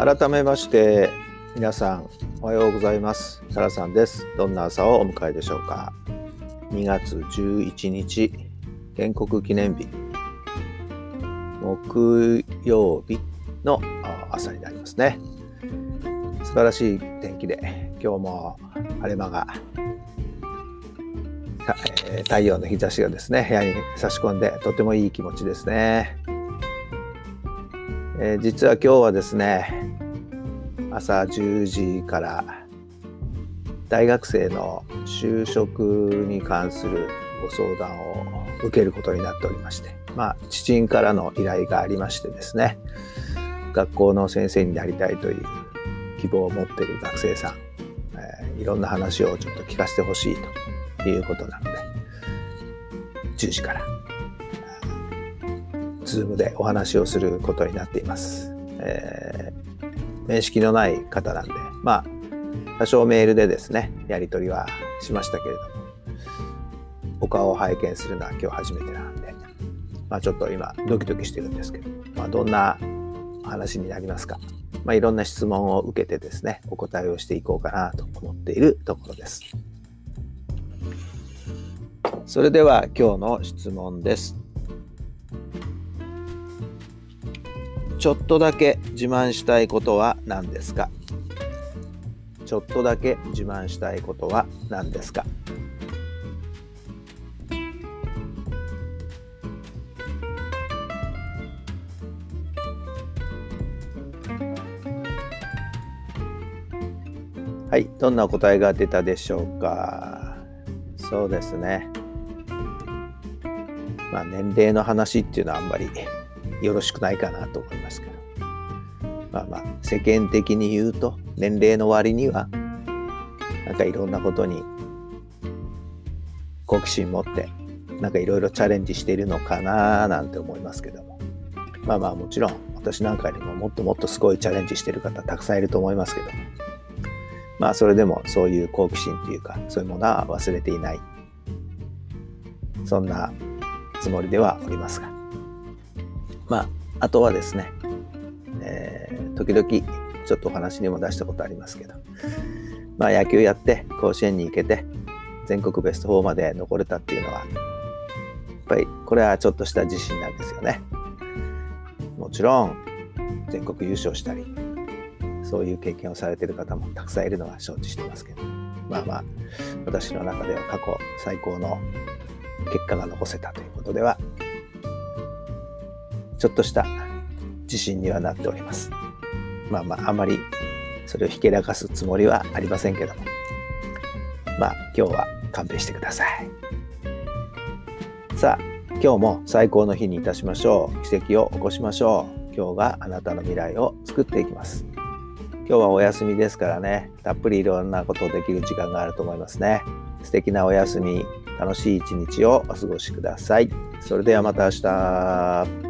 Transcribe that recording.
改めまして皆さんおはようございます。サラさんです。どんな朝をお迎えでしょうか。2月11日建国記念日。木曜日の朝になりますね。素晴らしい天気で今日も晴れ間が太陽の日差しがですね部屋に差し込んでとてもいい気持ちですね、えー、実は今日はですね朝10時から大学生の就職に関するご相談を受けることになっておりましてまあ知人からの依頼がありましてですね学校の先生になりたいという希望を持っている学生さん、えー、いろんな話をちょっと聞かせてほしいということなので10時からズームでお話をすることになっています。えー、面識のない方なんで、まあ、多少メールでですね、やり取りはしましたけれども、お顔を拝見するのは今日初めてなんで、まあちょっと今ドキドキしてるんですけど、まあどんな話になりますか。まあいろんな質問を受けてですね、お答えをしていこうかなと思っているところです。それでは今日の質問です。ちょっとだけ自慢したいことは何ですか？ちょっとだけ自慢したいことは何ですか？はい、どんな答えが出たでしょうか？そうですね。まあ年齢の話っていうのはあんまりよろしくないかなと思いますけど。まあまあ世間的に言うと年齢の割にはなんかいろんなことに好奇心持ってなんかいろいろチャレンジしているのかななんて思いますけども。まあまあもちろん私なんかよりももっともっとすごいチャレンジしてる方たくさんいると思いますけど。まあそれでもそういう好奇心というかそういうものは忘れていないそんなつもりではおりますがまああとはですね、えー、時々ちょっとお話にも出したことありますけどまあ野球やって甲子園に行けて全国ベスト4まで残れたっていうのはやっぱりこれはちょっとした自信なんですよね。もちろん全国優勝したりそういう経験をされてる方もたくさんいるのは承知してますけど、まあまあ、私の中では過去最高の結果が残せたということでは、ちょっとした自信にはなっております。まあまあ、あまりそれをひけらかすつもりはありませんけども、まあ、今日は勘弁してください。さあ、今日も最高の日にいたしましょう。奇跡を起こしましょう。今日があなたの未来を作っていきます。今日はお休みですからね、たっぷりいろんなことできる時間があると思いますね。素敵なお休み、楽しい一日をお過ごしください。それではまた明日。